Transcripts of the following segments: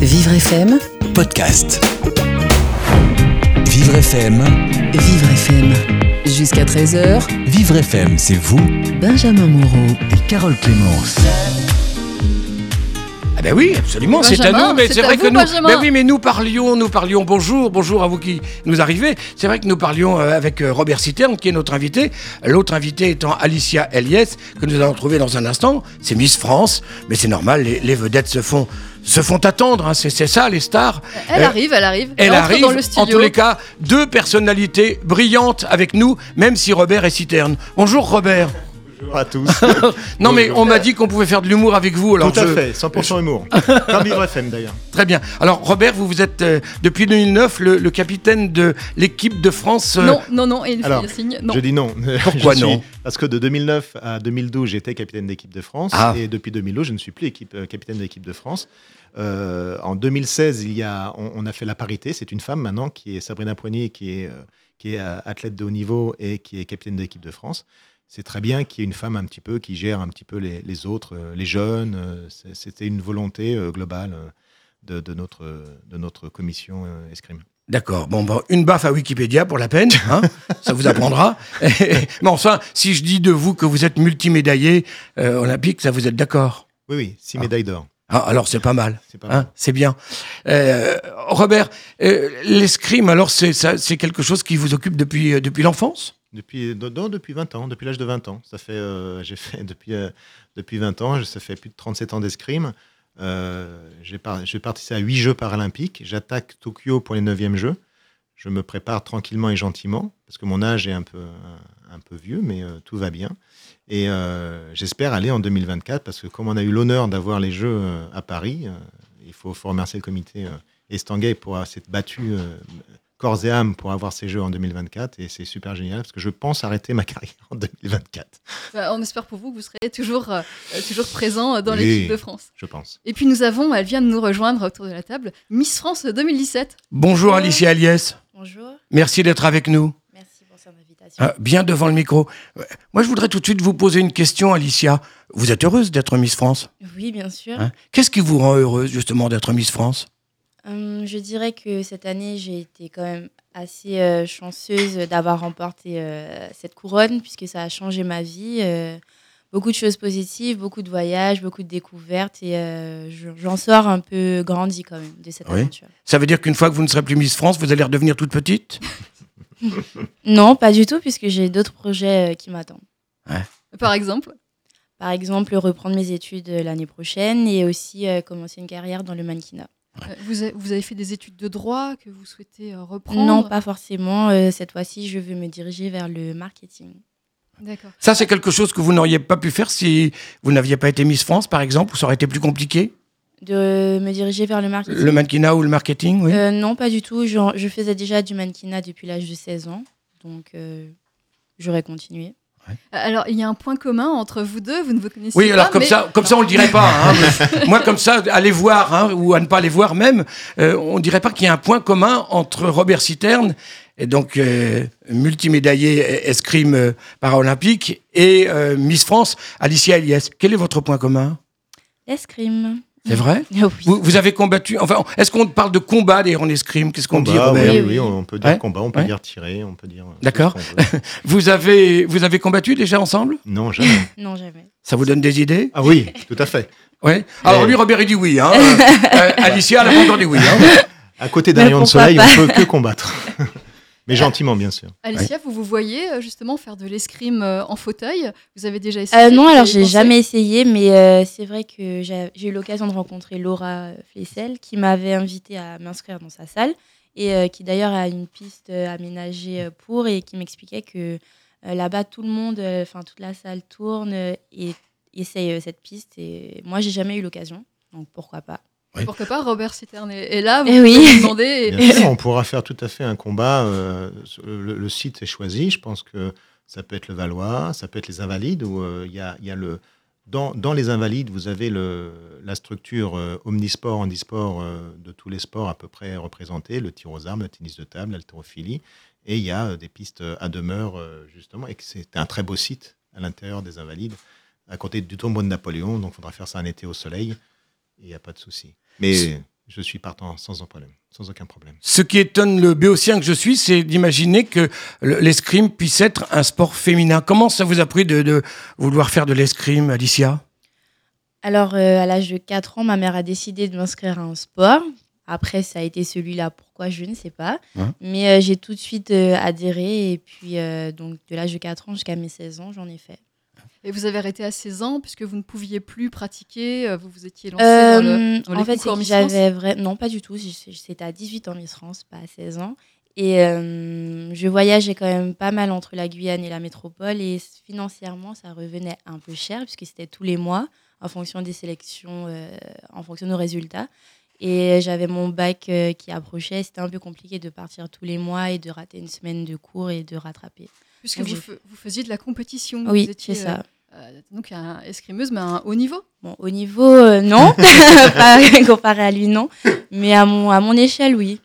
Vivre FM, podcast. Vivre FM, Vivre FM. Jusqu'à 13h, Vivre FM, c'est vous Benjamin Moreau. et Carole Clémence. Ah ben oui, absolument, c'est à nous. Mais c'est vrai vous, que nous, Benjamin. ben oui, mais nous parlions, nous parlions. Bonjour, bonjour à vous qui nous arrivez. C'est vrai que nous parlions euh, avec euh, Robert Citerne, qui est notre invité. L'autre invité étant Alicia Eliès, que nous allons trouver dans un instant. C'est Miss France, mais c'est normal, les, les vedettes se font se font attendre. hein. C'est ça, les stars. Elle Euh, arrive, elle arrive. Elle arrive, dans le en studio. tous les cas, deux personnalités brillantes avec nous, même si Robert est Citerne. Bonjour Robert. Bonjour à tous. Non mais on m'a dit qu'on pouvait faire de l'humour avec vous. Alors Tout à je- fait, 100% humour. Comme Vivre FM d'ailleurs. Très bien. Alors Robert, vous vous êtes euh, depuis 2009 le, le capitaine de l'équipe de France. euh, Non, non, non, et il fait Alors, le signe. Non. Je dis non. Pourquoi suis- non Parce que de 2009 à 2012, j'étais capitaine d'équipe de France. Ah. Et depuis 2012, je ne suis plus équipe, euh, capitaine de l'équipe de France. Euh, en 2016, il y a, on, on a fait la parité. C'est une femme maintenant qui est Sabrina Poignet, qui est, euh, qui est euh, athlète de haut niveau et qui est capitaine de l'équipe de France. C'est très bien qu'il y ait une femme un petit peu qui gère un petit peu les, les autres, euh, les jeunes. euh, C'était une volonté euh, globale de, de notre, de notre commission escrime. D'accord. Bon, bon, une baffe à Wikipédia pour la peine, hein, ça vous apprendra. Mais enfin, si je dis de vous que vous êtes multimédaillé euh, olympique, ça vous êtes d'accord? Oui, oui, six Ah. médailles d'or. Ah, Alors c'est pas mal. C'est Hein, bien. Euh, Robert, euh, l'escrime, alors c'est quelque chose qui vous occupe depuis, depuis l'enfance? Depuis, depuis 20 ans, depuis l'âge de 20 ans. Ça fait, euh, j'ai fait depuis, euh, depuis 20 ans, ça fait plus de 37 ans d'escrime. Euh, j'ai par- j'ai participé à 8 Jeux paralympiques. J'attaque Tokyo pour les 9e Jeux. Je me prépare tranquillement et gentiment, parce que mon âge est un peu, un, peu vieux, mais tout va bien. Et j'espère aller en 2024, parce que comme on a eu l'honneur d'avoir les Jeux à Paris, il faut, remercier le comité Estanguet pour s'être battu corps et âme pour avoir ces Jeux en 2024. Et c'est super génial, parce que je pense arrêter ma carrière en 2024, Bah, on espère pour vous que vous serez toujours, euh, euh, toujours présent euh, dans Oui. l'équipe de France. je pense. Et puis nous avons, elle vient de nous rejoindre autour de la table, Miss France 2017. Bonjour Alicia Aliès, Bonjour, merci d'être avec nous. merci pour cette invitation. Ah, bien devant le micro. Euh, Moi, je voudrais tout de suite vous poser une question, Alicia. Vous êtes heureuse d'être Miss France? Oui, bien sûr. hein? Qu'est-ce qui vous rend heureuse, justement, d'être Miss France? Hum, je dirais que cette année, j'ai été quand même assez euh, chanceuse d'avoir remporté euh, cette couronne, puisque ça a changé ma vie. euh, beaucoup de choses positives, beaucoup de voyages, beaucoup de découvertes, et euh, je- j'en sors un peu grandi quand même de cette Oui. aventure. Ça veut dire qu'une fois que vous ne serez plus Miss France, vous allez redevenir toute petite? Non, pas du tout, puisque j'ai d'autres projets euh, qui m'attendent. Par exemple? Par exemple, reprendre mes études euh, l'année prochaine et aussi euh, commencer une carrière dans le mannequinat. Euh, Vous, avez, vous avez fait des études de droit que vous souhaitez euh, reprendre Non, pas forcément. euh, cette fois-ci, je veux me diriger vers le marketing. D'accord. Ça, c'est quelque chose que vous n'auriez pas pu faire si vous n'aviez pas été Miss France, par exemple, ou ça aurait été plus compliqué? De me diriger vers le marketing Le mannequinat ou le marketing, oui Euh, Non, pas du tout. Je, je faisais déjà du mannequinat depuis l'âge de 16 ans. Donc, euh, j'aurais continué. Alors, il y a un point commun entre vous deux, vous ne vous connaissez Oui, pas. alors comme mais- ça, comme ça, on le dirait pas. hein, mais moi, comme ça, aller voir hein, ou à ne pas aller voir même, euh, on dirait pas qu'il y a un point commun entre Robert Citerne, et donc euh, multimédaillé escrime euh, paralympique, et euh, Miss France, Alicia Eliès. Quel est votre point commun? L'escrime. C'est vrai Ah oui. vous, vous avez combattu. Enfin, est-ce qu'on parle de combat d'ailleurs en escrime? Qu'est-ce qu'on dit, Robert? oui, Oui, on peut dire Ouais. combat, on peut Ouais. dire tirer, on peut dire. euh, D'accord. Vous avez, vous avez combattu déjà ensemble? Non, jamais. Non, jamais. Ça vous donne des idées? Ah oui, tout à fait. Oui. Alors Mais- lui, Robert, il dit oui. Hein. Euh, Alicia, elle a pas encore dit oui. Hein. À côté d'un rayon de soleil, pas? on peut que combattre. Mais gentiment, bien sûr. Alicia, vous vous voyez euh, justement faire de l'escrime euh, en fauteuil? Vous avez déjà essayé Euh, non, alors j'ai jamais essayé, mais euh, c'est vrai que j'ai eu l'occasion de rencontrer Laura Flessel, qui m'avait invité à m'inscrire dans sa salle, et euh, qui d'ailleurs a une piste aménagée pour, et qui m'expliquait que euh, là-bas, tout le monde, euh, enfin toute la salle tourne et essaye euh, cette piste, et moi, j'ai jamais eu l'occasion, donc pourquoi pas. Pourquoi pas Robert Citerne est là, vous Eh oui. demander. et- Bien sûr, on pourra faire tout à fait un combat. euh, le, le site est choisi. Je pense que ça peut être le Valois, ça peut être les Invalides, où euh, il y, a, il y a le. Dans, dans les Invalides, vous avez le, la structure euh, omnisport, handisport euh, de tous les sports à peu près représentés, le tir aux armes, le tennis de table, l'haltérophilie. Et il y a euh, des pistes à demeure, euh, justement, et que c'est un très beau site à l'intérieur des Invalides, à côté du tombeau de Napoléon. Donc, il faudra faire ça un été au soleil, il n'y a pas de souci. Mais je suis partant sans, problème, sans aucun problème. Ce qui étonne le béotien que je suis, c'est d'imaginer que l'escrime puisse être un sport féminin. Comment ça vous a pris de, vouloir faire de l'escrime, Alicia? Alors, euh, à l'âge de 4 ans, ma mère a décidé de m'inscrire à un sport. Après, ça a été celui-là. Pourquoi Je ne sais pas. Mais euh, j'ai tout de suite euh, adhéré. Et puis, donc, de l'âge de 4 ans jusqu'à mes 16 ans, j'en ai fait. Et vous avez arrêté à 16 ans puisque vous ne pouviez plus pratiquer, euh, vous vous étiez lancé dans, le, euh, en fait, j'avais vrai... Non, pas du tout. C'était à 18 ans Miss France, pas à 16 ans. Et euh, je voyageais quand même pas mal entre la Guyane et la métropole. Et financièrement, ça revenait un peu cher puisque c'était tous les mois en fonction des sélections, en fonction de nos résultats. Et j'avais mon bac qui approchait. C'était un peu compliqué de partir tous les mois et de rater une semaine de cours et de rattraper. Puisque vous, vous, faisiez de la compétition. Oui, c'est ça. Euh, euh, donc un escrimeuse, mais à un haut niveau Bon, au niveau, euh, non. comparé à lui, non. Mais à mon, à mon échelle, oui.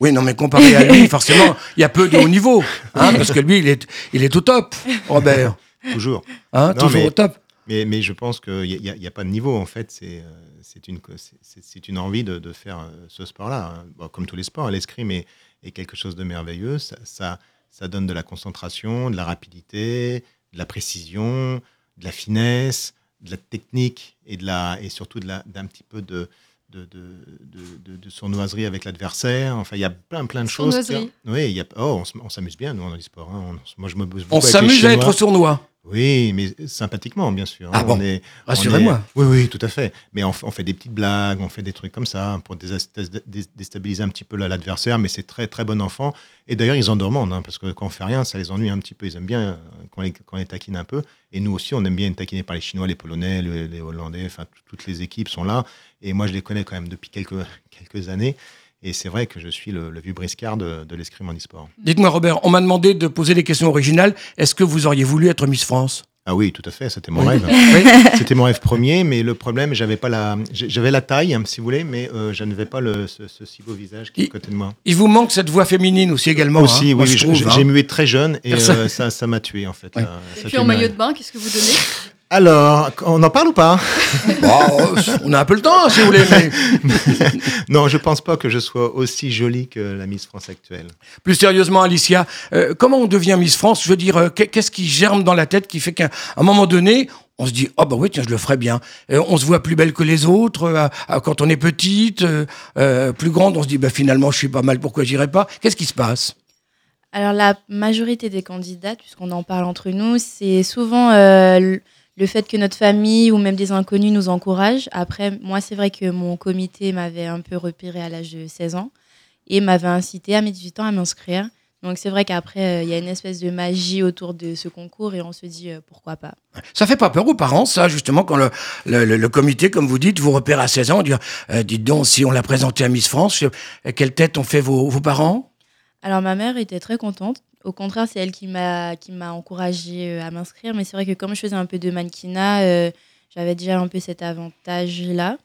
Oui, non, mais comparé à lui, forcément, il y a peu de haut niveau. Hein, parce que lui, il est, il est au top, Robert. Toujours. Hein, toujours au top. Mais, mais je pense qu'il n'y a, a, pas de niveau, en fait. C'est c'est une, c'est une envie de, de faire ce sport-là. Hein. comme tous les sports, l'escrime est, est, quelque chose de merveilleux. Ça, ça, ça donne de la concentration, de la rapidité, de la précision, de la finesse, de la technique et, de la, et surtout d'un petit peu de, de, de, de, sournoiserie avec l'adversaire. Enfin, il y a plein, plein de choses. Oui, il y a, oh, on, s'amuse bien, nous, dans les sports. Hein. moi, je me, on s'amuse à être sournois. Oui, mais sympathiquement, bien sûr. Ah bon Rassurez-moi. Oui, oui, tout à fait. Mais on, fait des petites blagues, on fait des trucs comme ça pour déstabiliser un petit peu l'adversaire, mais c'est très, très bon enfant. Et d'ailleurs, ils en demandent, hein, parce que quand on fait rien, ça les ennuie un petit peu. Ils aiment bien euh, qu'on les, les, taquine un peu. Et nous aussi, on aime bien être taquinés par les Chinois, les Polonais, les, Hollandais, enfin, toutes les équipes sont là. Et moi, je les connais quand même depuis quelques, quelques années. Et c'est vrai que je suis le, vieux briscard de, de l'escrime en e-sport. Dites-moi, Robert, on m'a demandé de poser des questions originales. Est-ce que vous auriez voulu être Miss France? Ah oui, tout à fait, c'était mon rêve. C'était mon rêve premier, mais le problème, j'avais pas la, j'avais la taille, hein, si vous voulez, mais euh, je n'avais pas le, ce, si beau visage qui est à côté de moi. Il vous manque cette voix féminine aussi également. Aussi, hein, oui, j'ai hein. mué très jeune et euh, ça, ça m'a tué en fait. et puis en maillot de bain, qu'est-ce que vous donnez? Alors, on en parle ou pas? On a un peu le temps, si vous voulez. non, je pense pas que je sois aussi jolie que la Miss France actuelle. Plus sérieusement, Alicia, euh, comment on devient Miss France? Je veux dire, euh, qu'est-ce qui germe dans la tête qui fait qu'à un moment donné, on se dit, oh bah oui, tiens, je le ferais bien. Euh, on se voit plus belle que les autres. quand on est petite, plus grande, on se dit, bah finalement, je suis pas mal, pourquoi j'irais pas? Qu'est-ce qui se passe? Alors la majorité des candidates, puisqu'on en parle entre nous, c'est souvent le fait que notre famille ou même des inconnus nous encouragent. Après, moi, c'est vrai que mon comité m'avait un peu repéré à l'âge de 16 ans et m'avait incité à mes 18 ans à m'inscrire. Donc c'est vrai qu'après, euh, il y a une espèce de magie autour de ce concours et on se dit euh, pourquoi pas. Ça fait pas peur aux parents, ça, justement, quand le, le, comité, comme vous dites, vous repère à 16 ans, dit, euh, dites donc, si on l'a présenté à Miss France, quelle tête ont fait vos, vos parents? Alors ma mère était très contente au contraire, c'est elle qui m'a qui m'a encouragée euh, à m'inscrire. Mais c'est vrai que comme je faisais un peu de mannequinat, euh, j'avais déjà un peu cet avantage-là.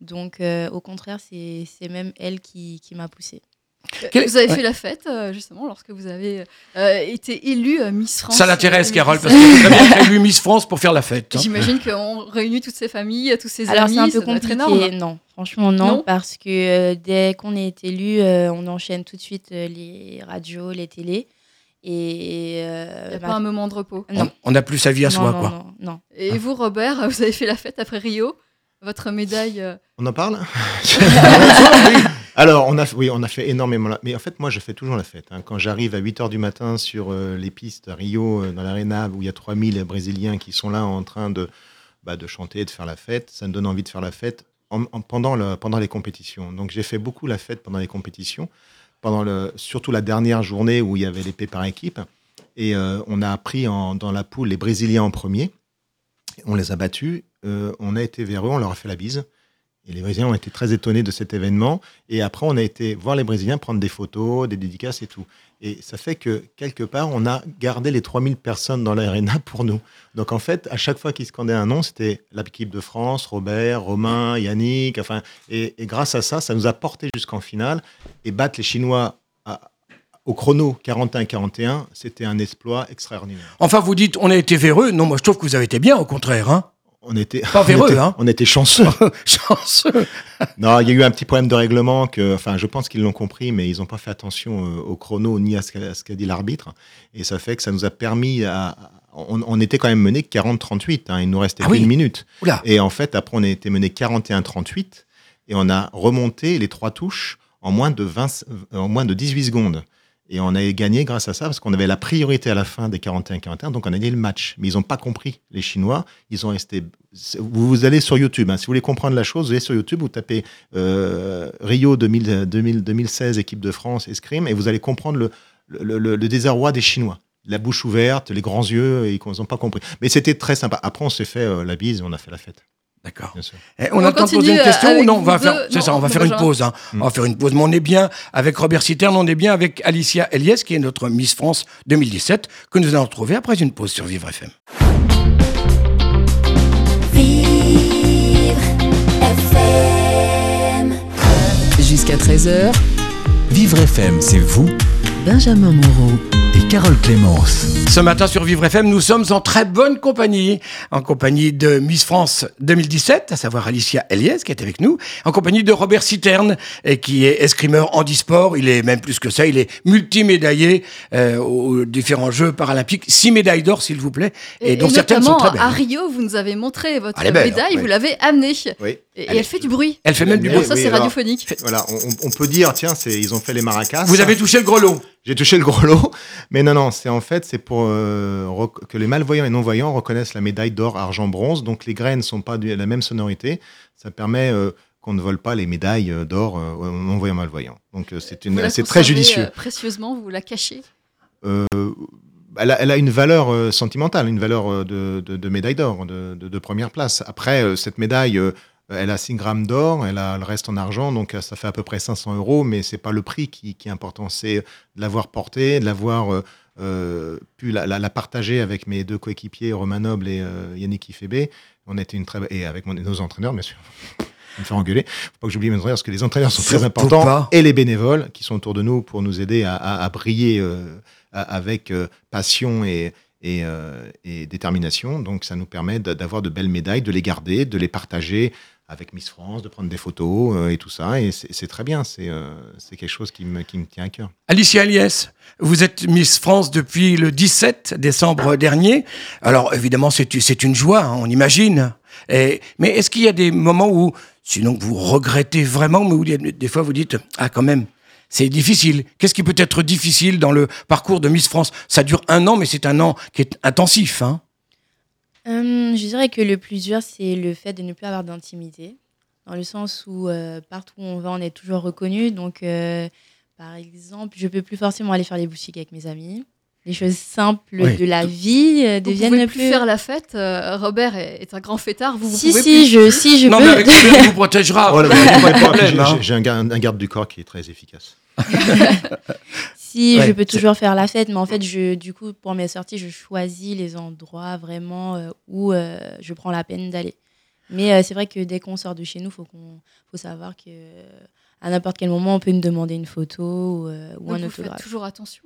Donc, euh, au contraire, c'est même elle qui, qui m'a poussée. Vous avez fait la fête, justement, lorsque vous avez été élue Miss France. Ça l'intéresse, Carole, parce que vous avez élu Miss France pour faire la fête. Hein. J'imagine qu'on réunit toutes ces familles, tous ces Alors, amis. Alors, c'est un peu compliqué. Non, franchement, non, parce que dès qu'on est élu, on enchaîne tout de suite les radios, les télés. Et euh, Il n'y a pas un moment de repos. On n'a plus sa vie à soi, non, quoi. Non, non. Et vous, Robert, vous avez fait la fête après Rio Votre médaille euh, On en parle? Alors, on a, oui, on a fait énormément. Mais en fait, moi, je fais toujours la fête. Hein. Quand j'arrive à 8 h du matin sur euh, les pistes à Rio, dans l'aréna, où il y a 3000 Brésiliens qui sont là en train de, bah, de chanter, de faire la fête, ça me donne envie de faire la fête pendant, le, pendant les compétitions. Donc, j'ai fait beaucoup la fête pendant les compétitions pendant surtout la dernière journée où il y avait l'épée par équipe. Et euh, on a pris dans la poule les Brésiliens en premier. On les a battus. Euh, on a été vers eux, on leur a fait la bise. Et les Brésiliens ont été très étonnés de cet événement. Et après, on a été voir les Brésiliens prendre des photos, des dédicaces et tout. Et ça fait que, quelque part, on a gardé les 3000 personnes dans l'aréna pour nous. Donc, en fait, à chaque fois qu'ils scandaient un nom, c'était l'équipe de France, Robert, Romain, Yannick. Enfin, et, grâce à ça, ça nous a porté jusqu'en finale. Et battre les Chinois au chrono 41-41, c'était un exploit extraordinaire. Enfin, vous dites, on a été véreux. Non, moi, je trouve que vous avez été bien, au contraire. Hein on était, Pas on véreux, était- hein. On était chanceux. Chanceux. non, il y a eu un petit problème de règlement que, enfin, je pense qu'ils l'ont compris, mais ils n'ont pas fait attention euh, au chrono ni à ce qu'a dit l'arbitre. Et ça fait que ça nous a permis à. On, on était quand même mené 40-38. hein, il nous restait Ah oui. une minute. Oula. Et en fait, après, on a été mené 41-38 et on a remonté les trois touches en moins de, 20, en moins de 18 secondes. Et on a gagné grâce à ça parce qu'on avait la priorité à la fin des 41-41, donc on a gagné le match. Mais ils n'ont pas compris, les Chinois. Ils ont resté. Vous, allez sur YouTube, hein, si vous voulez comprendre la chose, vous allez sur YouTube, vous tapez euh, Rio 2000, 2000, 2016, équipe de France, escrime, et vous allez comprendre le, désarroi des Chinois. La bouche ouverte, les grands yeux, et n'ont pas compris. Mais c'était très sympa. Après, on s'est fait euh, la bise et on a fait la fête, D'accord. Eh, on On a le temps de poser une question ou non on va deux. faire, c'est Non, ça, on va faire une pause. hein. On va faire une pause. Mais on est bien avec Robert Citerne, on est bien avec Alicia Eliès, qui est notre Miss France 2017, que nous allons retrouver après une pause sur Vivre FM. Vivre FM. Jusqu'à 13h, Vivre FM, c'est vous Benjamin Moreau. Et Carole Clémence. Ce matin sur Vivre FM, nous sommes en très bonne compagnie, en compagnie de Miss France 2017, à savoir Alicia Eliès qui est avec nous, en compagnie de Robert Citerne, et qui est escrimeur handisport. Il est même plus que ça, il est multimédaillé euh, aux différents Jeux paralympiques. Six médailles d'or, s'il vous plaît, et, dont certaines sont notamment très à belles. Rio, vous nous avez montré votre belle, médaille, hein, vous l'avez amenée. Oui. Et, et Elle fait du bruit. Elle fait même du Oui, bruit. ça, oui, c'est radiophonique. Voilà, on, on- peut dire, tiens, ils ont fait les maracas. Vous avez touché le grelot. J'ai touché le gros lot, mais non, non, c'est en fait, c'est pour euh, que les malvoyants et non-voyants reconnaissent la médaille d'or, argent, bronze. Donc les graines ne sont pas de la même sonorité. Ça permet euh, qu'on ne vole pas les médailles euh, d'or euh, non-voyants malvoyants. Donc c'est, une, c'est très judicieux. précieusement, vous la cachez? Elle, a, elle a une valeur sentimentale, une valeur de, de- de médaille d'or, de, première place. Après, cette médaille, elle a 6 grammes d'or, elle a le reste en argent, donc euh, ça fait à peu près 500 euros, mais c'est pas le prix qui, qui est important, c'est de l'avoir portée, de l'avoir euh, euh, pu la, la- la partager avec mes deux coéquipiers, Romain Noble et euh, Yannick Ifébé. On était une très et avec mon- nos entraîneurs, bien sûr. me faire engueuler. Faut pas que j'oublie mes entraîneurs parce que les entraîneurs sont très importants pas. et les bénévoles qui sont autour de nous pour nous aider à, à- à briller euh, à- avec euh, passion et, et, euh, et détermination. Donc ça nous permet d'avoir de belles médailles, de les garder, de les partager avec Miss France, de prendre des photos euh, et tout ça. Et c'est très bien. C'est euh, quelque chose qui me, qui me tient à cœur. Alicia Aliès, vous êtes Miss France depuis le 17 décembre dernier. Alors évidemment, c'est une joie, hein, on imagine. Mais est-ce qu'il y a des moments où, sinon vous regrettez vraiment, mais où des fois vous dites ah quand même. C'est difficile. Qu'est-ce qui peut être difficile dans le parcours de Miss France? Ça dure un an, mais c'est un an qui est intensif. Hein Hum, je dirais que le plus dur, c'est le fait de ne plus avoir d'intimité. Dans le sens où euh, partout où on va, on est toujours reconnu. Donc, euh, par exemple, je peux plus forcément aller faire les boutiques avec mes amis. Les choses simples Oui. de la vie euh, Vous deviennent pouvez plus. plus faire la fête. euh, Robert est, est un grand fêtard. Vous, vous si, pouvez si, plus. je, si, je non, peux. mais avec Robert, il vous protégera. Oh là là, Il y a pas de j'ai- problème, hein. j'ai- J'ai un, gar- un garde du corps qui est très efficace. Si, Ouais, je peux toujours faire la fête, mais en fait, je, du coup, pour mes sorties, je choisis les endroits vraiment euh, où euh, je prends la peine d'aller. Mais euh, c'est vrai que dès qu'on sort de chez nous, faut qu'on, faut savoir que à n'importe quel moment, on peut nous demander une photo ou, euh, ou Donc, un vous faites autographe. toujours attention.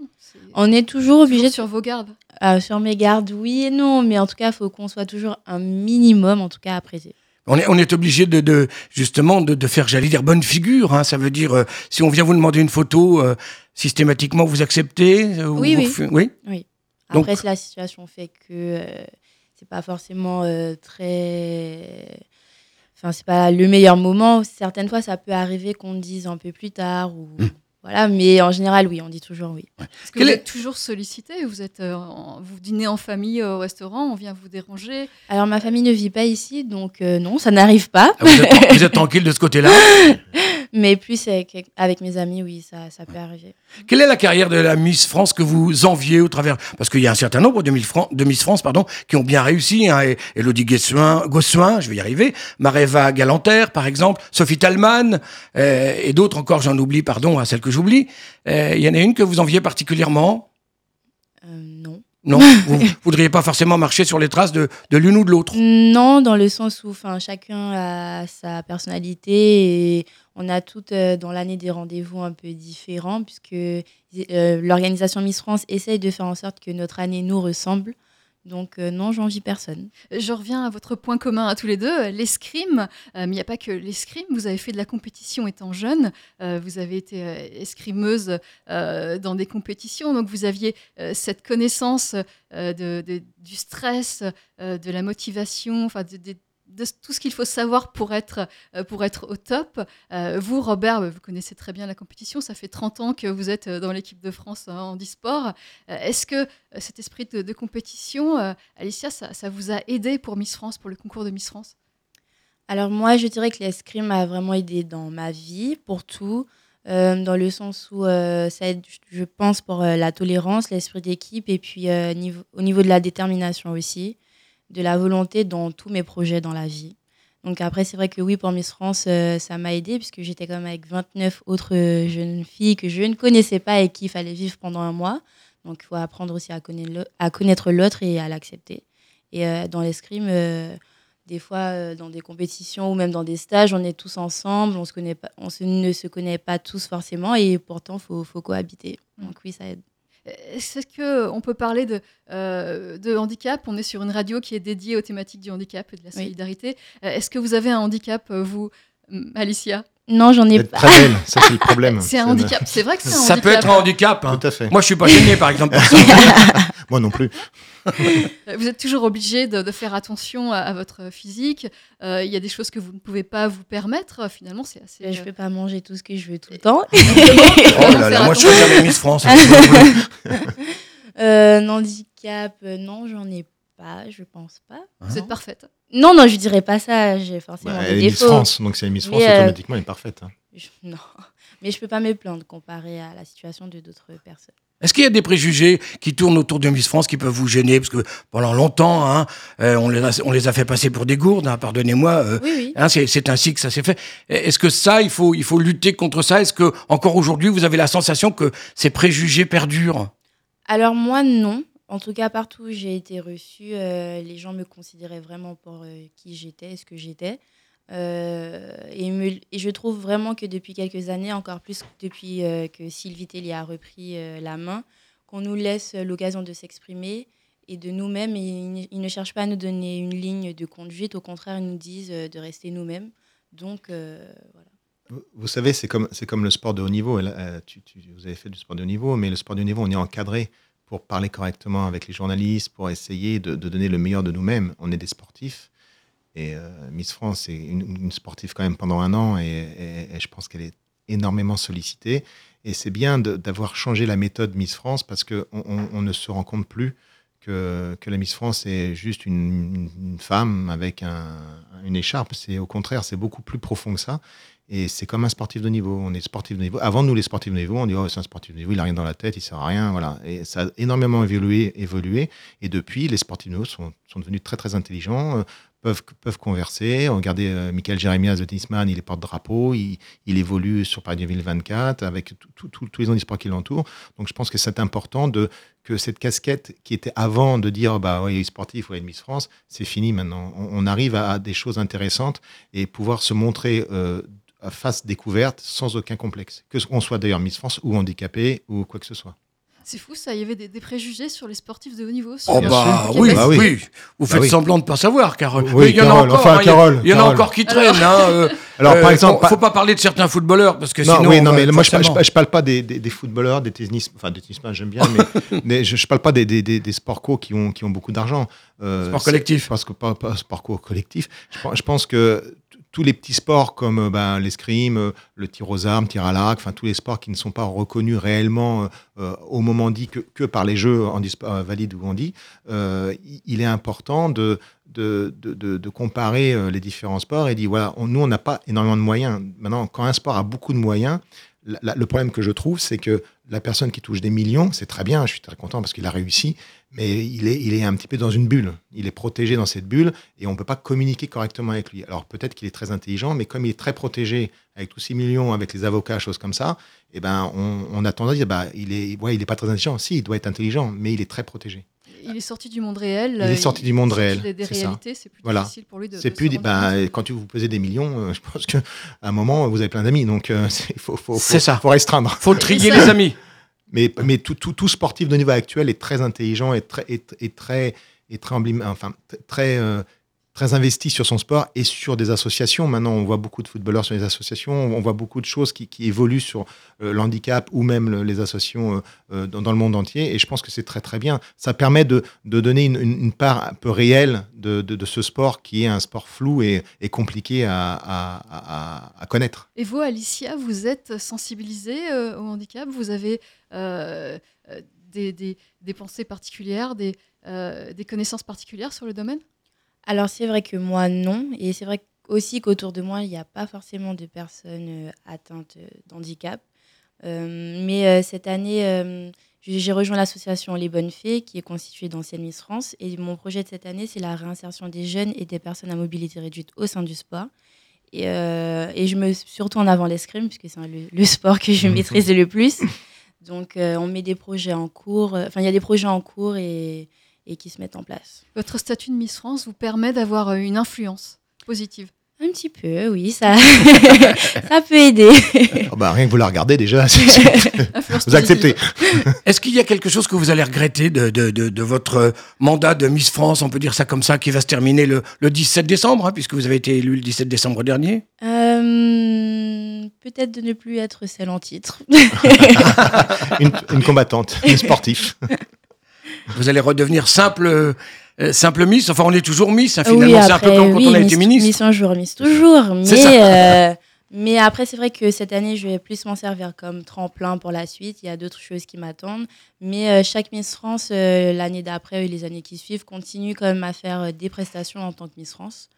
On est toujours obligé toujours de sur vos gardes. euh, sur mes gardes, oui et non, mais en tout cas, il faut qu'on soit toujours un minimum, en tout cas, apprécié. On est, on est obligé de, de justement de, de faire, j'allais dire, bonne figure. Hein, ça veut dire, euh, si on vient vous demander une photo, euh, systématiquement vous acceptez euh, ou Oui, vous oui. oui. Après, si la situation fait que c'est pas forcément très. Enfin, c'est pas le meilleur moment. Certaines fois, ça peut arriver qu'on dise un peu plus tard. Ou... Hmm. Voilà, mais en général, oui, on dit toujours oui. Est-ce que Quel vous est- êtes toujours sollicité Vous êtes, euh, en- vous dînez en famille euh, au restaurant, on vient vous déranger? Alors, ma famille ne vit pas ici, donc euh, non, ça n'arrive pas. Ah, Vous êtes, vous êtes tranquille de ce côté-là? mais plus avec, avec mes amis, oui, ça, ça peut arriver. Quelle est la carrière de la Miss France que vous enviez au travers Parce qu'il y a un certain nombre de, Miss Fran- de Miss France pardon, qui ont bien réussi. Hein, et- Élodie Gossuin, Gossuin, je vais y arriver. Mareva Galanter, par exemple. Sophie Talman. euh, et d'autres encore, j'en oublie, pardon, à celles que j'oublie. Euh, Il y en a une que vous enviez particulièrement? Euh, non. Non Vous ne voudriez pas forcément marcher sur les traces de, de l'une ou de l'autre? Non, dans le sens où chacun a sa personnalité et on a toutes euh, dans l'année des rendez-vous un peu différents puisque euh, l'organisation Miss France essaye de faire en sorte que notre année nous ressemble. Donc euh, non, j'envie personne. Je reviens à votre point commun à tous les deux, l'escrime. Euh, mais il n'y a pas que l'escrime. Vous avez fait de la compétition étant jeune. Vous avez été escrimeuse dans des compétitions. Donc vous aviez cette connaissance de, du stress, de la motivation, enfin de- tout ce qu'il faut savoir pour être, euh, pour être au top. Euh, vous, Robert, vous connaissez très bien la compétition. Ça fait 30 ans que vous êtes dans l'équipe de France hein, en e-sport. Euh, Est-ce que euh, cet esprit de, compétition, euh, Alicia, ça, vous a aidé pour Miss France, pour le concours de Miss France? Alors moi, je dirais que l'escrime m'a vraiment aidé dans ma vie, pour tout, euh, dans le sens où euh, ça aide, je pense, pour euh, la tolérance, l'esprit d'équipe, et puis euh, au niveau de la détermination aussi, de la volonté dans tous mes projets dans la vie. Donc après, c'est vrai que oui, pour Miss France, euh, ça m'a aidé, puisque j'étais quand même avec 29 autres euh, jeunes filles que je ne connaissais pas et qu'il fallait vivre pendant un mois. Donc il faut apprendre aussi à connaître l'autre et à l'accepter. Et euh, dans l'escrime... des fois, dans des compétitions ou même dans des stages, on est tous ensemble, on, se connaît pas, on se- ne se connaît pas tous forcément et pourtant, il faut, faut cohabiter. Mm. Donc oui, ça aide. Est-ce qu'on peut parler de, euh, de handicap? On est sur une radio qui est dédiée aux thématiques du handicap et de la solidarité. Euh, Est-ce que vous avez un handicap, euh, vous, Alicia Non, j'en ai pas. très belle, ça c'est le problème. C'est un handicap. C'est vrai que c'est un Ça handicap. peut être un handicap. hein. Tout à fait. Moi, je suis pas gêné, par exemple. ça. Moi non plus. Euh, Vous êtes toujours obligé de, de faire attention à, à votre physique. Euh, Il y a des choses que vous ne pouvez pas vous permettre. Euh, Finalement, c'est assez. Je peux pas manger tout ce que je veux tout le temps. Oh là là, moi, je suis jamais Miss France. hein. Euh, un handicap, euh, non, j'en ai pas, je pense pas. Vous êtes parfaite. Non, non, je dirais pas ça. J'ai forcément Bah, des elle est Miss. France, donc si elle est Miss France, Mais, euh, automatiquement elle est parfaite. hein. Je- non, mais je peux pas me plaindre comparé à la situation de d'autres personnes. Est-ce qu'il y a des préjugés qui tournent autour de Miss France qui peuvent vous gêner? Parce que pendant longtemps, hein, euh, on, les a, on les a fait passer pour des gourdes, hein, pardonnez-moi. euh, Oui, oui. hein, c'est c'est ainsi que ça s'est fait. Est-ce que ça, il faut, il faut lutter contre ça? Est-ce que encore aujourd'hui, vous avez la sensation que ces préjugés perdurent? Alors moi, non. En tout cas, partout où j'ai été reçue, euh, les gens me considéraient vraiment pour euh, qui j'étais ce que j'étais. Euh, et, je trouve vraiment que depuis quelques années, encore plus depuis que Sylvie a repris la main, qu'on nous laisse l'occasion de s'exprimer et de nous-mêmes. Ils, ne- ils ne cherchent pas à nous donner une ligne de conduite, au contraire, ils nous disent de rester nous-mêmes. Donc, voilà. Vous, savez, c'est comme, le sport de haut niveau. Tu- tu- vous avez fait du sport de haut niveau, mais le sport de haut niveau, on est encadré pour parler correctement avec les journalistes, pour essayer de, donner le meilleur de nous-mêmes. On est des sportifs. Et euh, Miss France, c'est une, sportive quand même pendant un an, et, je pense qu'elle est énormément sollicitée. Et c'est bien d'avoir changé la méthode Miss France parce qu'on on, on ne se rend compte plus que, la Miss France est juste une, femme avec un- une écharpe. C'est au contraire, c'est beaucoup plus profond que ça. Et c'est comme un sportif de niveau. On est sportif de niveau. Avant, nous, les sportifs de niveau, on dit oh, c'est un sportif de niveau, il a rien dans la tête, il sert à rien. Voilà. Et ça a énormément évolué. évolué. Et depuis, les sportifs de niveau sont, sont devenus très, très intelligents, peuvent, peuvent converser. Regardez euh, Michael Jeremias, le tennisman, il est porte-drapeau, il, il évolue sur Paris 2024 avec tous les handisports qui l'entourent. Donc, je pense que c'est important de, que cette casquette qui était avant de dire bah ouais, il est sportif, il est Miss France, c'est fini maintenant. On, arrive à, des choses intéressantes et pouvoir se montrer euh, face découverte sans aucun complexe. Que on soit d'ailleurs Miss France ou handicapé ou quoi que ce soit. C'est fou, ça. Il y avait des, des préjugés sur les sportifs de haut niveau. sur Oh les- bah oui, Bah oui, oui. Vous Bah faites oui. semblant de pas savoir, car Oui, il y en a Carole, encore. enfin, hein, y Carole, il y en a Carole. encore qui traînent. hein, euh, Alors, par euh, exemple, faut, pas- faut pas parler de certains footballeurs parce que non, sinon. oui, non, on va- mais moi je, je, je parle pas des, des, des footballeurs, des tennis, enfin des tennisman j'aime bien, mais, mais je, je parle pas des, des, des, des sport co qui ont, qui ont beaucoup d'argent. Euh, Sport collectif. Parce que pas, pas sport co collectif. Je, pense- je pense que tous les petits sports comme euh, ben, l'escrime, euh, le tir aux armes, tir à l'arc, enfin tous les sports qui ne sont pas reconnus réellement euh, au moment dit que, que par les jeux handisport euh, valides ou handi, euh, il- est important de, de, de, de- comparer les différents sports et dire voilà, nous on n'a pas énormément de moyens. Maintenant, quand un sport a beaucoup de moyens, le problème que je trouve, c'est que la personne qui touche des millions, c'est très bien, je suis très content parce qu'il a réussi, mais il est, il est un petit peu dans une bulle. Il est protégé dans cette bulle et on ne peut pas communiquer correctement avec lui. Alors peut-être qu'il est très intelligent, mais comme il est très protégé avec tous ces millions, avec les avocats, choses comme ça, eh ben, on, on a tendance à dire bah, il est, ouais, il est pas très intelligent. Si, il doit être intelligent, mais il est très protégé. Il est sorti du monde réel. Il est sorti du monde réel, Des, des réalités, c'est plus Voilà. difficile pour lui de. C'est plus, bah, quand tu vous pesez des millions, euh, je pense qu'à un moment, vous avez plein d'amis. Donc, euh, il faut, faut, faut, C'est ça. faut restreindre. Faut trier Et les amis. Mais, mais tout, tout, tout sportif de niveau actuel est très intelligent et très, est, est très est très, enfin, très, euh, très investi sur son sport et sur des associations. Maintenant, on voit beaucoup de footballeurs sur les associations, on voit beaucoup de choses qui, évoluent sur euh, l'handicap ou même le- les associations euh, euh, dans, le monde entier. Et je pense que c'est très très bien. Ça permet de, donner une, part un peu réelle de, ce sport qui est un sport flou et, compliqué à, connaître. Et vous, Alicia, vous êtes sensibilisée euh, au handicap? Vous avez des, pensées particulières, des connaissances particulières sur le domaine? Alors c'est vrai que moi non, et c'est vrai aussi qu'autour de moi il n'y a pas forcément de personnes euh, atteintes euh, d'handicap. Euh, mais cette année, j'ai rejoint l'association Les Bonnes Fées qui est constituée d'anciennes Miss France, et mon projet de cette année c'est la réinsertion des jeunes et des personnes à mobilité réduite au sein du sport. Et, euh, et je me surtout en avant l'escrime puisque c'est le, le sport que je maîtrise le plus. Donc euh, on met des projets en cours, enfin il y a des projets en cours et, et qui se mettent en place. Votre statut de Miss France vous permet d'avoir euh, une influence positive. Un petit peu, oui, ça, ça peut aider. Ah bah, rien que vous la regardez déjà, vous acceptez. Est-ce qu'il y a quelque chose que vous allez regretter de, de, de, de votre euh, mandat de Miss France, on peut dire ça comme ça, qui va se terminer le, le 17 décembre, hein, puisque vous avez été élu le 17 décembre dernier? Euh, Peut-être de ne plus être celle en titre. Une, une combattante, une sportive. Vous allez redevenir simple, euh, simple Miss Enfin, on est toujours Miss, hein, Oui, finalement. c'est un peu comme quand on a Miss- été ministre. Miss un jour, Miss toujours. Mais, euh, mais après, c'est vrai que cette année, je vais plus m'en servir comme tremplin pour la suite. Il y a d'autres choses qui m'attendent. Mais euh, chaque Miss France, l'année d'après et les années qui suivent, continue quand même à faire des prestations en tant que Miss France.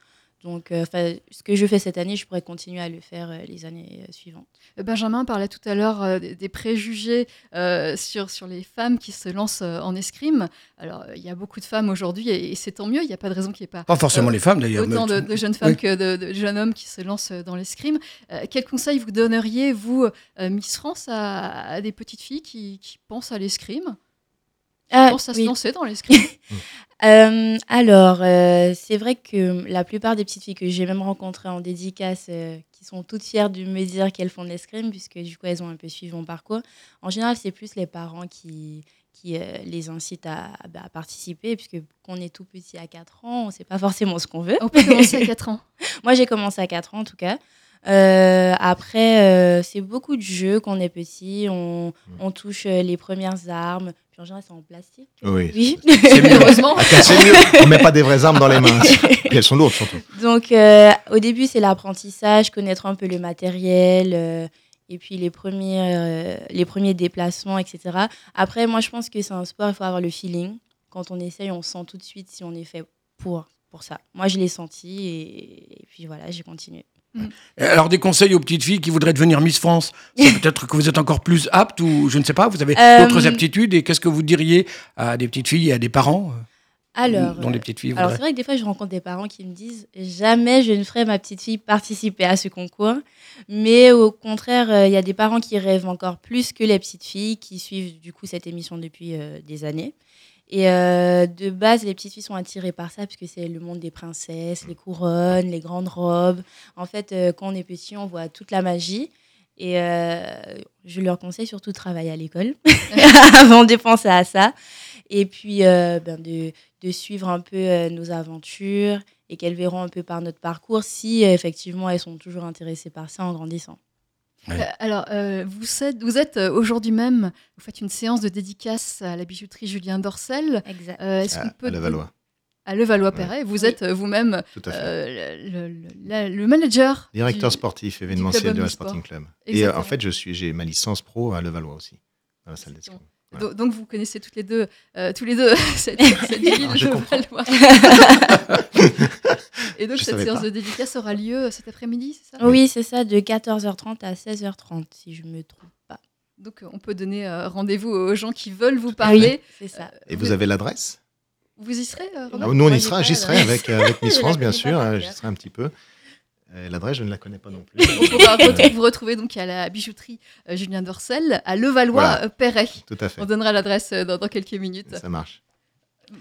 Donc, euh, ce que je fais cette année, je pourrais continuer à le faire euh, les années euh, suivantes. Benjamin parlait tout à l'heure euh, des, préjugés euh, sur, sur les femmes qui se lancent euh, en escrime. Alors, il y a beaucoup de femmes aujourd'hui et, et c'est tant mieux, il n'y a pas de raison qu'il n'y ait pas Pas forcément Euh, les femmes, d'ailleurs. autant mais de, jeunes femmes Oui. que de, de jeunes hommes qui se lancent dans l'escrime. Euh, quel conseil vous donneriez, vous, euh, Miss France, à, à des petites filles qui, qui pensent à l'escrime, qui Ah, pensent à se lancer dans l'escrime? Euh, alors, euh, c'est vrai que la plupart des petites filles que j'ai même rencontrées en dédicace, euh, qui sont toutes fières de me dire qu'elles font de l'escrime, puisque du coup, elles ont un peu suivi mon parcours. En général, c'est plus les parents qui, qui euh, les incitent à, bah, à participer, puisque qu'on est tout petit à 4 ans, on ne sait pas forcément ce qu'on veut. On peut commencer à 4 ans. Moi, j'ai commencé à 4 ans, en tout cas. Euh, après, euh, c'est beaucoup de jeux quand on est petit. On, on touche les premières armes. En général, c'est en plastique. Oui. Oui. C'est mieux. Heureusement. C'est mieux. On met pas des vraies armes dans les mains. Puis elles sont lourdes surtout. Donc, euh, au début, c'est l'apprentissage, connaître un peu le matériel, euh, et puis les premiers, euh, les premiers déplacements, etc. Après, moi, je pense que c'est un sport, il faut avoir le feeling. Quand on essaye, on sent tout de suite si on est fait pour, pour ça. Moi, je l'ai senti, et, et puis voilà, j'ai continué. Alors, des conseils aux petites filles qui voudraient devenir Miss France C'est peut-être que vous êtes encore plus apte ou je ne sais pas, vous avez Euh, d'autres aptitudes et qu'est-ce que vous diriez à des petites filles et à des parents euh, Alors, dont les euh, petites filles Alors, voudraient c'est vrai que des fois, je rencontre des parents qui me disent jamais je ne ferai ma petite fille participer à ce concours. Mais au contraire, euh, il y a des parents qui rêvent encore plus que les petites filles qui suivent du coup cette émission depuis euh, des années. Et euh, de base, les petites filles sont attirées par ça puisque c'est le monde des princesses, les couronnes, les grandes robes. En fait, euh, quand on est petit, on voit toute la magie. Et euh, je leur conseille surtout de travailler à l'école avant de penser à ça. Et puis ben, de, de suivre un peu nos aventures et qu'elles verront un peu par notre parcours si effectivement elles sont toujours intéressées par ça en grandissant. Euh, alors, euh, vous êtes, vous êtes euh, aujourd'hui même, vous faites une séance de dédicace à la bijouterie Julien Dorcel. Exact. Euh, Est-ce À, qu'on peut à Levallois. À Levallois-Perret. Vous êtes vous-même euh, le, le- la- le manager. Directeur du- sportif événementiel de la. Sporting Club. Et euh, Exactement. en fait, je suis, j'ai ma licence pro à Levallois aussi, dans la salle d'escrime. Do- Donc, vous connaissez toutes les deux, euh, tous les deux cette, cette ville Je de. Valois. Et donc Je cette séance pas. de dédicace aura lieu cet après-midi, c'est ça? Oui, c'est ça, de 14h30 à 16h30, si je me trompe pas. Donc euh, on peut donner euh, rendez-vous aux gens qui veulent vous Oui, parler. c'est ça. Et vous avez l'adresse? Vous y serez, euh, Ah, Robert Nous, on y sera, j'y serai avec, euh, avec Miss France, bien sûr. cœur. J'y serai un petit peu. Euh, L'adresse, je ne la connais pas non plus. On pourra retrouver- vous retrouver donc à la bijouterie euh, Julien Dorcel à Levallois-Perret. Tout à fait. On donnera l'adresse euh, dans, dans quelques minutes. Ça marche.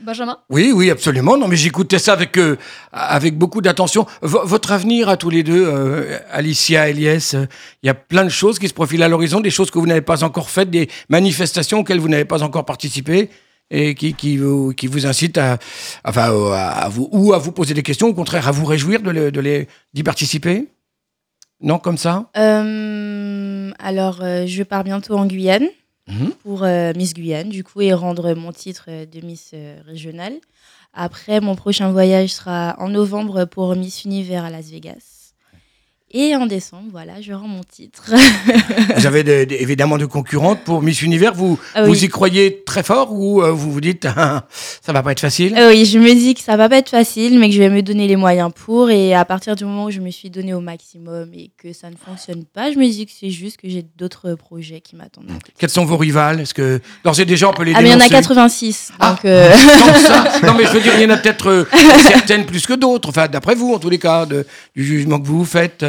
Benjamin? Oui, oui, absolument. Non, mais j'écoutais ça avec, euh, avec beaucoup d'attention. V- votre avenir à tous les deux, euh, Alicia, Elias, euh, il y a plein de choses qui se profilent à l'horizon, des choses que vous n'avez pas encore faites, des manifestations auxquelles vous n'avez pas encore participé. Et qui, qui, vous, qui vous incite à, enfin, à vous, ou à vous poser des questions, au contraire, à vous réjouir de, le- de les, d'y participer? Non, comme ça? Euh, alors, euh, je pars bientôt en Guyane Mhm. pour euh, Miss Guyane, du coup, et rendre mon titre de Miss euh, régionale. Après, mon prochain voyage sera en novembre pour Miss Univers à Las Vegas. Et en décembre, voilà, je rends mon titre. Vous avez évidemment de concurrentes pour Miss Univers. Vous, Ah vous y croyez très fort ou euh, vous vous dites ah, ça va pas être facile? Euh, oui, je me dis que ça va pas être facile, mais que je vais me donner les moyens pour. Et à partir du moment où je me suis donné au maximum et que ça ne fonctionne pas, je me dis que c'est juste que j'ai d'autres projets qui m'attendent. Quels sont vos rivales? Est-ce que d'ores et déjà on peut les Ah, mais il y en a dénoncer? 86. Ah. Donc, euh, ça. Non, mais je veux dire, il y en a peut-être euh, certaines plus que d'autres. Enfin, d'après vous, en tous les cas, de- du jugement que vous vous faites.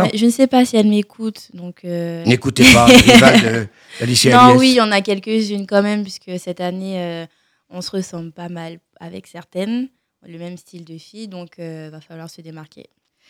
Euh, Non. je ne sais pas si elle m'écoute. Donc, euh, N'écoutez pas de- Non, oui, il y en a quelques-unes quand même, puisque cette année, euh, on se ressemble pas mal avec certaines. Le même style de filles, donc il va falloir se démarquer.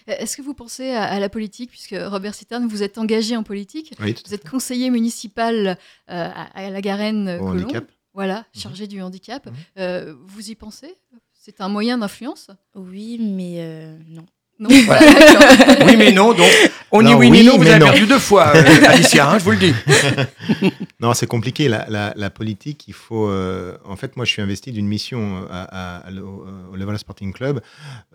Est-ce que vous pensez à, à la politique, puisque Robert Citerne, vous êtes engagé en politique? Oui, tout Vous êtes conseiller municipal euh, à, à la Garenne Au handicap. Voilà, chargé du handicap. Mhm. Euh, vous y pensez? C'est un moyen d'influence? Oui, mais euh, non. Non. Oui, mais non. Donc, on dit Non, oui, mais oui, non. Vous avez non. perdu deux fois, euh, Alicia, hein, je vous le dis. Non, c'est compliqué. La, la- la politique, il faut. euh, en fait, moi, je suis investi d'une mission à, à- à- au, Leval Sporting Club.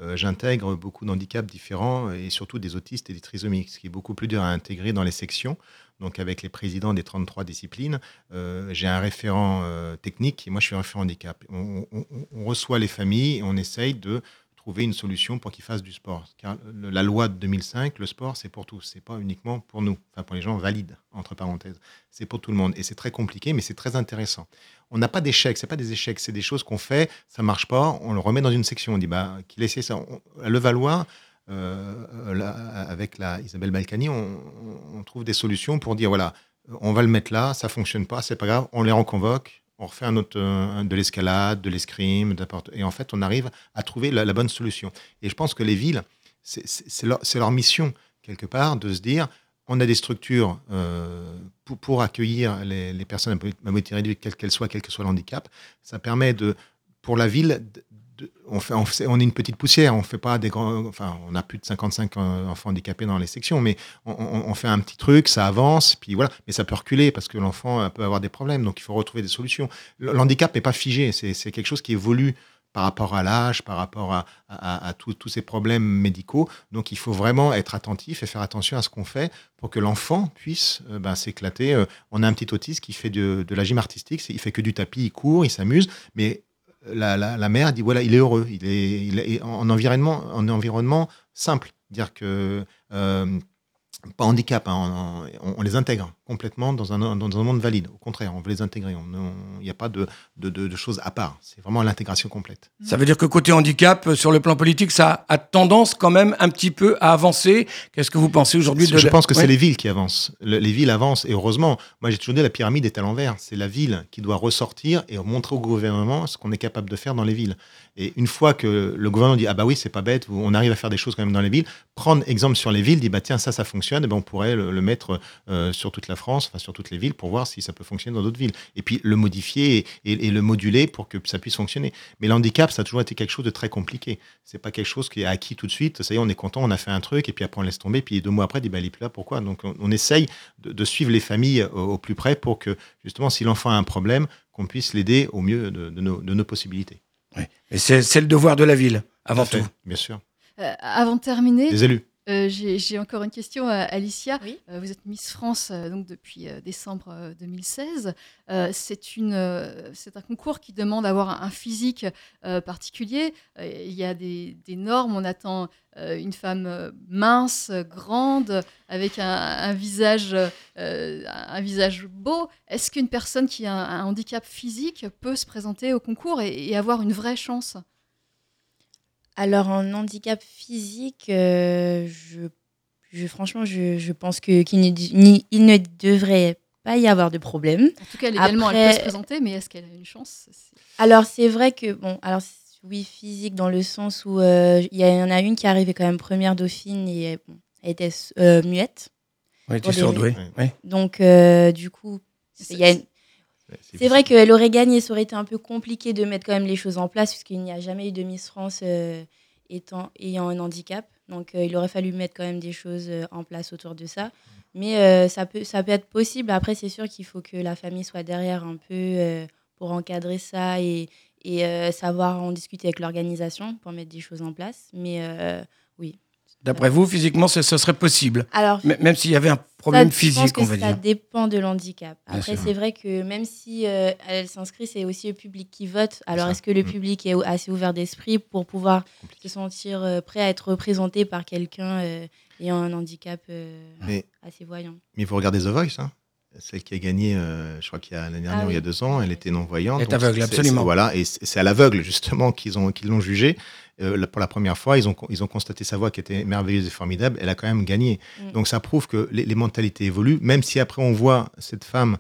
Euh, J'intègre beaucoup d'handicaps différents et surtout des autistes et des trisomiques, ce qui est beaucoup plus dur à intégrer dans les sections. Donc, avec les présidents des 33 disciplines, euh, j'ai un référent euh, technique et moi, je suis un référent handicap. On, on- on- on reçoit les familles et on essaye de trouver une solution pour qu'ils fassent du sport. Car la loi de 2005, le sport, c'est pour tous. C'est pas uniquement pour nous, enfin pour les gens valides, entre parenthèses c'est pour tout le monde. Et c'est très compliqué, mais c'est très intéressant. On n'a pas d'échecs, c'est pas des échecs, c'est des choses qu'on fait, ça marche pas, on le remet dans une section, on dit bah qu'il essaie ça. À Levallois, euh, là, avec la Isabelle Balkany, on- on trouve des solutions pour dire voilà, on va le mettre là, ça fonctionne pas, c'est pas grave, on les reconvoque. On refait un autre, euh, de l'escalade, de l'escrime, et en fait, on arrive à trouver la, bonne solution. Et je pense que les villes, c'est- leur, mission, quelque part, de se dire on a des structures euh, pour, accueillir les, personnes à mobilité réduite, quelle qu'elle soit, quel que soit le handicap. Ça permet de, pour la ville, on, fait, est une petite poussière, on fait pas des grands, enfin, on a plus de 55 euh, enfants handicapés dans les sections, mais on, fait un petit truc, ça avance, puis voilà. Mais ça peut reculer parce que l'enfant euh, peut avoir des problèmes, donc il faut retrouver des solutions. L'handicap n'est pas figé, c'est quelque chose qui évolue par rapport à l'âge, par rapport à, tous ces problèmes médicaux. Donc il faut vraiment être attentif et faire attention à ce qu'on fait pour que l'enfant puisse euh, ben, s'éclater. On a un petit autiste qui fait de, de la gym artistique, il fait que du tapis, il court, il s'amuse, mais la, la, mère dit voilà, il est heureux, il est, en environnement, en environnement simple, dire que euh, pas handicap, hein, on les intègre complètement dans un, dans un monde valide. Au contraire, on veut les intégrer. Il n'y a pas de, de, de- de choses à part. C'est vraiment l'intégration complète. Ça veut dire que côté handicap, euh, sur le plan politique, ça a tendance quand même un petit peu à avancer. Qu'est-ce que vous pensez aujourd'hui de Je pense que Ouais. c'est les villes qui avancent. Le- les villes avancent et heureusement. Moi, j'ai toujours dit la pyramide est à l'envers. C'est la ville qui doit ressortir et montrer au gouvernement ce qu'on est capable de faire dans les villes. Et une fois que le gouvernement dit ah bah oui c'est pas bête, on arrive à faire des choses quand même dans les villes, prendre exemple sur les villes, dit bah tiens ça ça fonctionne, et ben on pourrait le, le mettre euh, sur toute la France, enfin sur toutes les villes pour voir si ça peut fonctionner dans d'autres villes. Et puis le modifier et, et- et le moduler pour que ça puisse fonctionner. Mais l'handicap ça a toujours été quelque chose de très compliqué. C'est pas quelque chose qui est acquis tout de suite. Ça y est on est content, on a fait un truc et puis après on laisse tomber, puis deux mois après on dit bah il est plus là pourquoi? Donc on, on essaye de, de suivre les familles au, au plus près pour que justement si l'enfant a un problème qu'on puisse l'aider au mieux de, de nos, de nos possibilités. Et c'est le devoir de la ville, avant Tout à tout. fait, Bien sûr. Euh, avant de terminer, Les élus. Euh, j'ai encore une question à Alicia. Oui. Euh, vous êtes Miss France euh, donc depuis euh, décembre euh, 2016. Euh, c'est euh, un concours qui demande d'avoir un, physique euh, particulier. Euh, il y a des, des normes. On attend euh, une femme euh, mince, euh, grande, avec un, un visage, euh, un visage beau. Est-ce qu'une personne qui a un, un handicap physique peut se présenter au concours et, et avoir une vraie chance? Alors, en handicap physique, euh, je, je- franchement, je, je pense que- qu'il ne, ni- il ne devrait pas y avoir de problème. En tout cas, légalement, elle peut se présenter, mais est-ce qu'elle a une chance? Alors, c'est vrai que, bon, alors, oui, physique dans le sens où euh, il y en a une qui est arrivée quand même première dauphine et bon, elle était euh, muette. Oui, tu Pour es des- surdoué. Ouais. Oui. Donc, euh, du coup, il y a une- C'est vrai qu'elle aurait gagné, ça aurait été un peu compliqué de mettre quand même les choses en place, puisqu'il n'y a jamais eu de Miss France euh, étant, ayant un handicap. Donc euh, il aurait fallu mettre quand même des choses euh, en place autour de ça. Mais euh, ça, peut, ça peut être possible. Après, c'est sûr qu'il faut que la famille soit derrière un peu pour encadrer ça et, et savoir en discuter avec l'organisation pour mettre des choses en place. Mais oui. D'après vous, physiquement, ce, ce serait possible. Alors, Même s'il y avait un Ça, problème je pense physique, que on va ça dire. dépend de l'handicap. Après, c'est vrai que même si euh, elle s'inscrit, c'est aussi le public qui vote. Alors, ça. est-ce que le Mm. public est assez ouvert d'esprit pour pouvoir se sentir euh, prêt à être représenté par quelqu'un euh, ayant un handicap euh, Mais, assez voyant? mais vous regardez The Voice, hein celle qui a gagné, euh, je crois qu'il y a l'année dernière Ah ou il y a deux ans, elle était non-voyante. Elle est aveugle, c'est- absolument. c'est- Voilà, et c'est à l'aveugle, justement, qu'ils ont qu'ils l'ont jugée. Euh, pour la première fois, ils ont, ils ont constaté sa voix qui était merveilleuse et formidable. Elle a quand même gagné. Mm. Donc ça prouve que les, les mentalités évoluent, même si après on voit cette femme,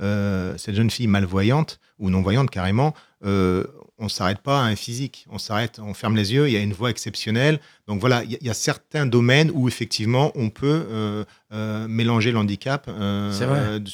euh, cette jeune fille malvoyante ou non-voyante carrément, euh, on s'arrête pas à un physique. On s'arrête, on ferme les yeux, il y a une voix exceptionnelle. Donc voilà, il y, a- il y a certains domaines où effectivement on peut euh, euh, mélanger l'handicap, euh,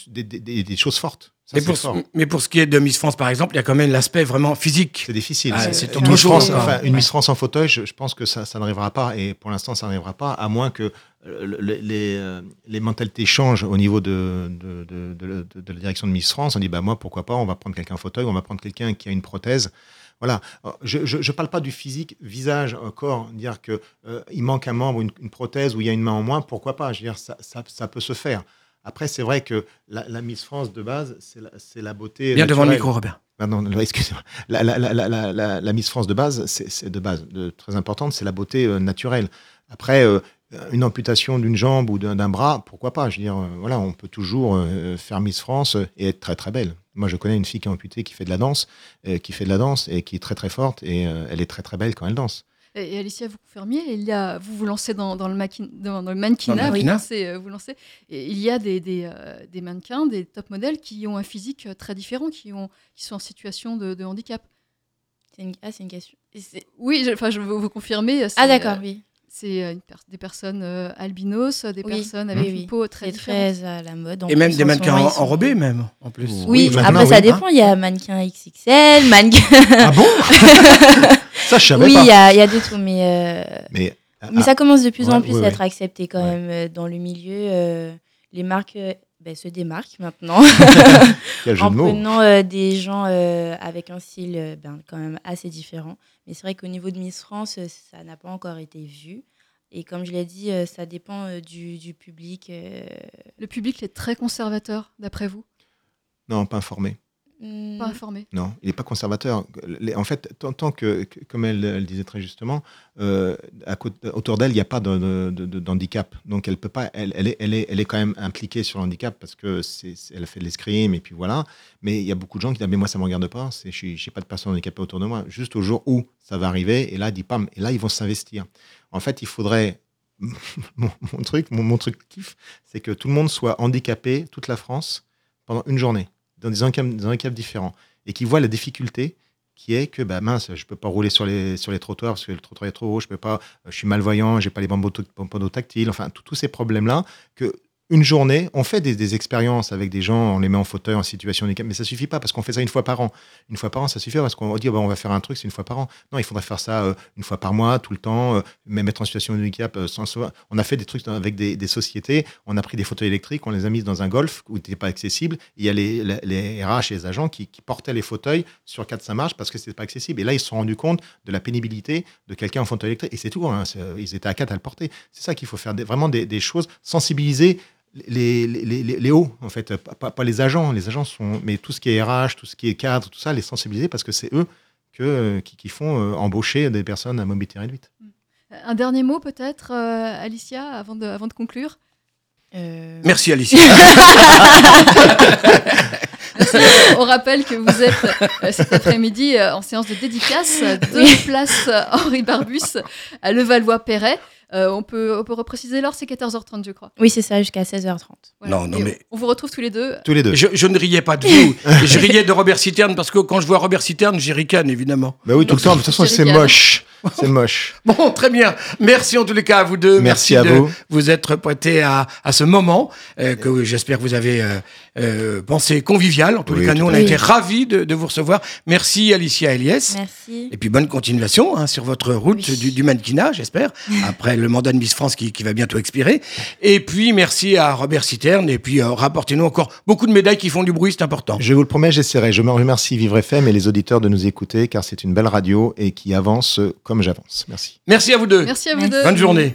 des- des choses fortes. Ça, Mais pour, fort. mais pour ce qui est de Miss France, par exemple, il y a quand même l'aspect vraiment physique. C'est difficile. Ah, C'est- une, Miss France, hein. enfin, une Ouais. Miss France en fauteuil, je, je pense que ça, ça n'arrivera pas. Et pour l'instant, ça n'arrivera pas, à moins que euh, le- le- les, euh, les mentalités changent au niveau de, de, de- de- de- de la direction de Miss France. On dit, bah, moi, pourquoi pas, on va prendre quelqu'un en fauteuil, on va prendre quelqu'un qui a une prothèse. Voilà. Je ne parle pas du physique, visage, euh, corps, dire qu'il il manque un membre, une, une prothèse, ou il y a une main en moins, pourquoi pas? Je veux dire, ça, ça, ça peut se faire. Après, c'est vrai que la, la Miss France de base, c'est la, beauté. Bien devant le micro, Robert. Non, excusez-moi. La, la, Miss France de base, c'est de base, de, très importante, c'est la beauté euh, naturelle. Après, euh, une amputation d'une jambe ou d'un bras, pourquoi pas? Je veux dire, euh, voilà, on peut toujours faire Miss France et être très très belle. Moi, je connais une fille qui est amputée, qui fait de la danse, qui fait de la danse et qui est très très forte et elle est très très belle quand elle danse. Et, et Alicia, vous confirmiez, il y a, vous vous lancez dans, dans le, maqui- dans, dans le mannequinat, Dans le vous, mannequinat. lancez, euh, vous lancez, et il y a des, des, euh, des mannequins, des top modèles qui ont un physique euh, très différent, qui, ont, qui sont en situation de, de handicap. C'est une... Ah, c'est une question. Oui, je, enfin, je veux vous confirmer. Ah, d'accord, euh, oui. C'est per- des personnes euh, albinos, des Oui, personnes avec oui, une oui. peau très très à la mode. En Et même des mannequins en- sont- enrobés, même, en plus. Oui, après, ça oui, dépend. Il y a mannequin XXL, mannequin. Ah bon Ça, je savais oui, pas. il y a, il y a de tout, mais. euh, Mais, Mais ah, ça commence de plus Ouais, en plus ouais, à ouais. être accepté quand Ouais. même euh, dans le milieu. euh, les marques ben, se démarquent maintenant quel jeu en de mots. prenant euh, des gens euh, avec un style euh, ben, quand même assez différent. Mais c'est vrai qu'au niveau de Miss France, ça n'a pas encore été vu. Et comme je l'ai dit, ça dépend du, du public. Le public est très conservateur, d'après vous, Non, pas informé. Hmm, pas informé. Non, il n'est pas conservateur. En fait, tant, tant que, comme elle, elle disait très justement, euh, à côté- autour d'elle, il n'y a pas d'handicap. Donc, elle peut pas. Elle, elle, est, elle, est, elle est quand même impliquée sur le handicap parce que c'est, elle a fait de l'escrime et puis voilà. Mais il y a beaucoup de gens qui disent mais moi ça me regarde pas. Je n'ai pas de personnes handicapées autour de moi. Juste au jour où ça va arriver et là, dit pam, et là ils vont s'investir. En fait, il faudrait mon, mon truc, mon, mon truc kiff, c'est que tout le monde soit handicapé, toute la France, pendant une journée, dans des handicaps, différents, et qui voient la difficulté qui est que bah mince, je peux pas rouler sur les trottoirs parce que le trottoir est trop haut, je peux pas, euh, je suis malvoyant, j'ai pas les bandeaux tactiles, enfin tous tous ces problèmes là que une journée, on fait des, expériences avec des gens, on les met en fauteuil, en situation de handicap, mais ça suffit pas parce qu'on fait ça une fois par an. Une fois par an, ça suffit parce qu'on dit oh, bah, on va faire un truc, c'est une fois par an. Non, il faudrait faire ça euh, une fois par mois, tout le temps, euh, même être en situation de handicap. euh, sans, On a fait des trucs avec des, sociétés, on a pris des fauteuils électriques, on les a mis dans un golf où n'était pas accessible. Il y a les, les, les RH et les agents qui, portaient les fauteuils sur 4-5 marches parce que c'était pas accessible. Et là, ils se sont rendus compte de la pénibilité de quelqu'un en fauteuil électrique. Et c'est tout, hein, c'est- ils étaient à 4 à le porter. C'est ça qu'il faut faire, vraiment des choses, sensibiliser les, les, les, les hauts, en fait, pas, pas- pas les agents. Les agents sont, mais tout ce qui est RH, tout ce qui est cadre, tout ça, les sensibiliser parce que c'est eux que, qui, qui font euh, embaucher des personnes à mobilité réduite. Un dernier mot peut-être, euh, Alicia, avant de, avant de conclure? Euh, Merci, Alicia. On rappelle que vous êtes euh, cet après-midi euh, en séance de dédicace de place euh, Henri Barbus à Levallois-Perret. Euh, on, peut, on peut repréciser l'heure, c'est 14h30, je crois. Oui, c'est ça, jusqu'à 16h30. Voilà. Non, non, Et mais- On vous retrouve tous les deux. Tous les deux. Je, je ne riais pas de vous, je riais de Robert Citerne parce que quand je vois Robert Citerne, j'y ricane évidemment. Bah oui, tout le temps. De toute façon, c'est moche. C'est moche. Bon, très bien. Merci en tous les cas à vous deux. Merci à de vous. vous être prêtés à, à ce moment euh, que j'espère que vous avez euh, euh, pensé convivial. En tous les cas, nous, on a été ravis de, de vous recevoir. Merci Alicia Eliès. Merci. Et puis bonne continuation hein, sur votre route Oui. du, du mannequinat, j'espère, après le mandat de Miss France qui, qui va bientôt expirer. Et puis, merci à Robert Citerne. Et puis, euh, rapportez-nous encore beaucoup de médailles qui font du bruit, c'est important. Je vous le promets, j'essaierai. Je me remercie Vivre FM et les auditeurs de nous écouter, car c'est une belle radio et qui avance comme j'avance. Merci. Merci à vous deux. Merci à vous deux. Bonne journée.